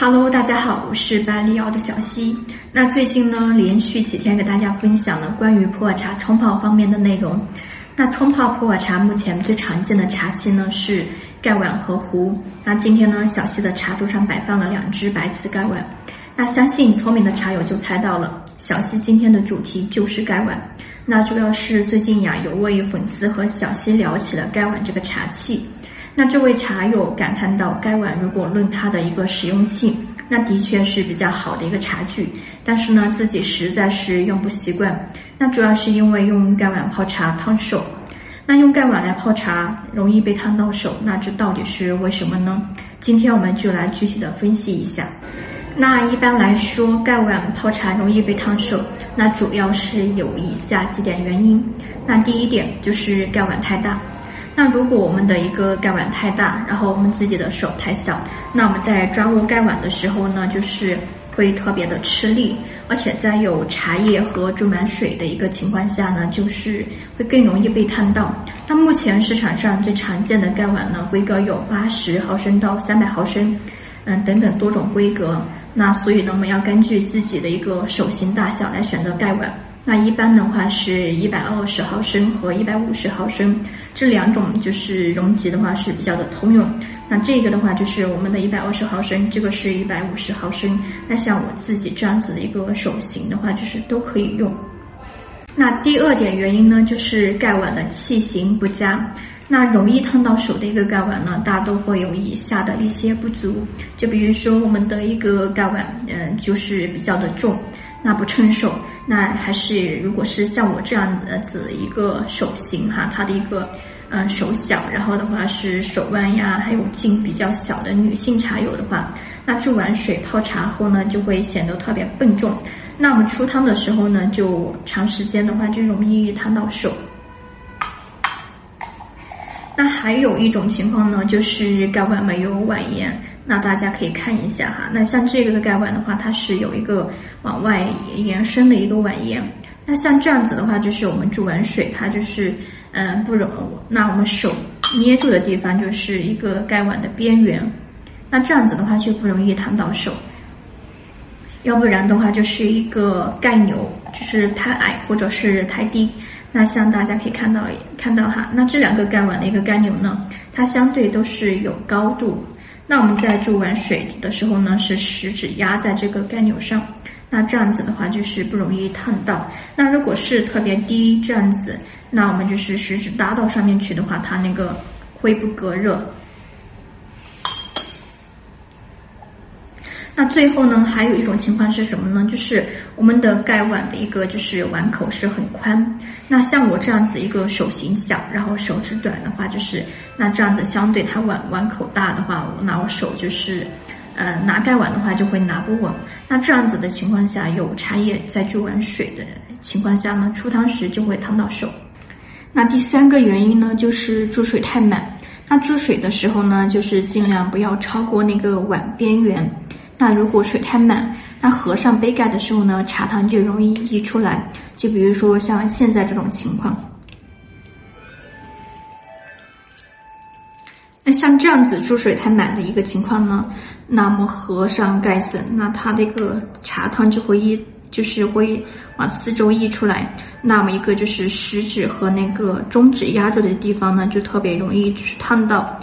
Hello，大家好，我是百利奥的小溪。那最近呢，连续几天给大家分享了关于普洱茶冲泡方面的内容。那冲泡普洱茶目前最常见的茶器呢是盖碗和壶。那今天呢，小溪的茶桌上摆放了两只白瓷盖碗。那相信聪明的茶友就猜到了，小溪今天的主题就是盖碗。那主要是最近呀，有位粉丝和小溪聊起了盖碗这个茶器。那这位茶友感叹到，盖碗如果论它的一个实用性，那的确是比较好的一个茶具，但是呢，自己实在是用不习惯。那主要是因为用盖碗泡茶烫手，那用盖碗来泡茶容易被烫到手，那这到底是为什么呢？今天我们就来具体的分析一下。那一般来说，盖碗泡茶容易被烫手，那主要是有以下几点原因。那第一点就是盖碗太大。那如果我们的一个盖碗太大，然后我们自己的手太小，那我们在抓握盖碗的时候呢，就是会特别的吃力，而且在有茶叶和注满水的一个情况下呢，就是会更容易被烫到。那目前市场上最常见的盖碗呢，规格有八十毫升到三百毫升，嗯等等多种规格。那所以呢，我们要根据自己的一个手型大小来选择盖碗。那一般的话是一百二十毫升和一百五十毫升这两种，就是容积的话是比较的通用。那这个的话就是我们的一百二十毫升，这个是一百五十毫升。那像我自己这样子的一个手型的话，就是都可以用。那第二点原因呢，就是盖碗的器型不佳。那容易烫到手的一个盖碗呢，大都会有以下的一些不足。就比如说我们的一个盖碗，嗯，就是比较的重。那不称手，那还是如果是像我这样子一个手型哈，它的一个嗯手小，然后的话是手腕呀还有劲比较小的女性茶友的话，那注完水泡茶后呢，就会显得特别笨重。那我们出汤的时候呢，就长时间的话就容易烫到手。那还有一种情况呢，就是盖碗没有碗沿，那大家可以看一下哈。那像这个的盖碗的话，它是有一个往外延伸的一个碗沿。那像这样子的话，就是我们注完水，它就是嗯不容，那我们手捏住的地方就是一个盖碗的边缘。那这样子的话就不容易烫到手。要不然的话，就是一个盖钮，就是太矮或者是太低。那像大家可以看到，看到哈，那这两个盖碗的一个盖钮呢，它相对都是有高度。那我们在注完水的时候呢，是食指压在这个盖钮上，那这样子的话就是不容易烫到。那如果是特别低这样子，那我们就是食指搭到上面去的话，它那个会不隔热。那最后呢，还有一种情况是什么呢？就是我们的盖碗的一个就是碗口是很宽。那像我这样子一个手型小，然后手指短的话，就是那这样子相对它碗碗口大的话，我拿我手就是，呃，拿盖碗的话就会拿不稳。那这样子的情况下，有茶叶在注完水的情况下呢，出汤时就会烫到手。那第三个原因呢，就是注水太满。那注水的时候呢，就是尽量不要超过那个碗边缘。那如果水太满，那合上杯盖的时候呢，茶汤就容易溢出来。就比如说像现在这种情况，那像这样子注水太满的一个情况呢，那么合上盖子，那它这个茶汤就会溢，就是会往四周溢出来。那么一个就是食指和那个中指压住的地方呢，就特别容易就是烫到。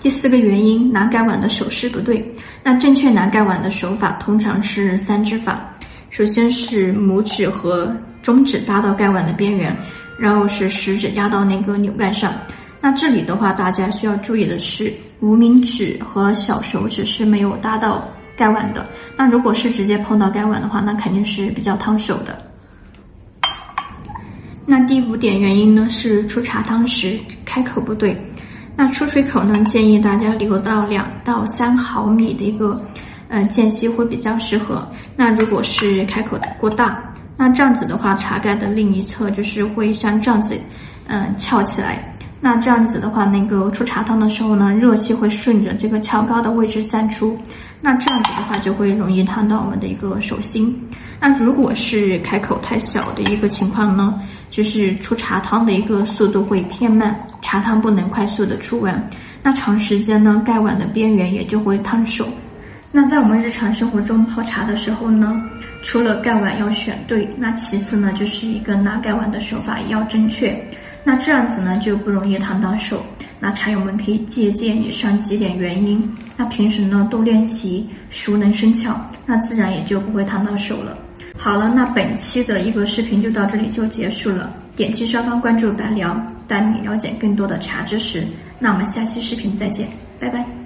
第四个原因，拿盖碗的手势不对。那正确拿盖碗的手法通常是三指法。首先是拇指和中指搭到盖碗的边缘，然后是食指压到那个钮盖上。那这里的话，大家需要注意的是，无名指和小手指是没有搭到盖碗的。那如果是直接碰到盖碗的话，那肯定是比较烫手的。那第五点原因呢，是出茶汤时开口不对。那出水口呢？建议大家留到两到三毫米的一个，呃间隙会比较适合。那如果是开口过大，那这样子的话，茶盖的另一侧就是会像这样子，嗯翘起来。那这样子的话，那个出茶汤的时候呢，热气会顺着这个翘高的位置散出。那这样子的话，就会容易烫到我们的一个手心。那如果是开口太小的一个情况呢，就是出茶汤的一个速度会偏慢，茶汤不能快速的出完，那长时间呢，盖碗的边缘也就会烫手。那在我们日常生活中泡茶的时候呢，除了盖碗要选对，那其次呢，就是一个拿盖碗的手法要正确。那这样子呢，就不容易烫到手。那茶友们可以借鉴以上几点原因，那平时呢多练习，熟能生巧，那自然也就不会烫到手了。好了，那本期的一个视频就到这里就结束了。点击上方关注白聊，带你了解更多的茶知识。那我们下期视频再见，拜拜。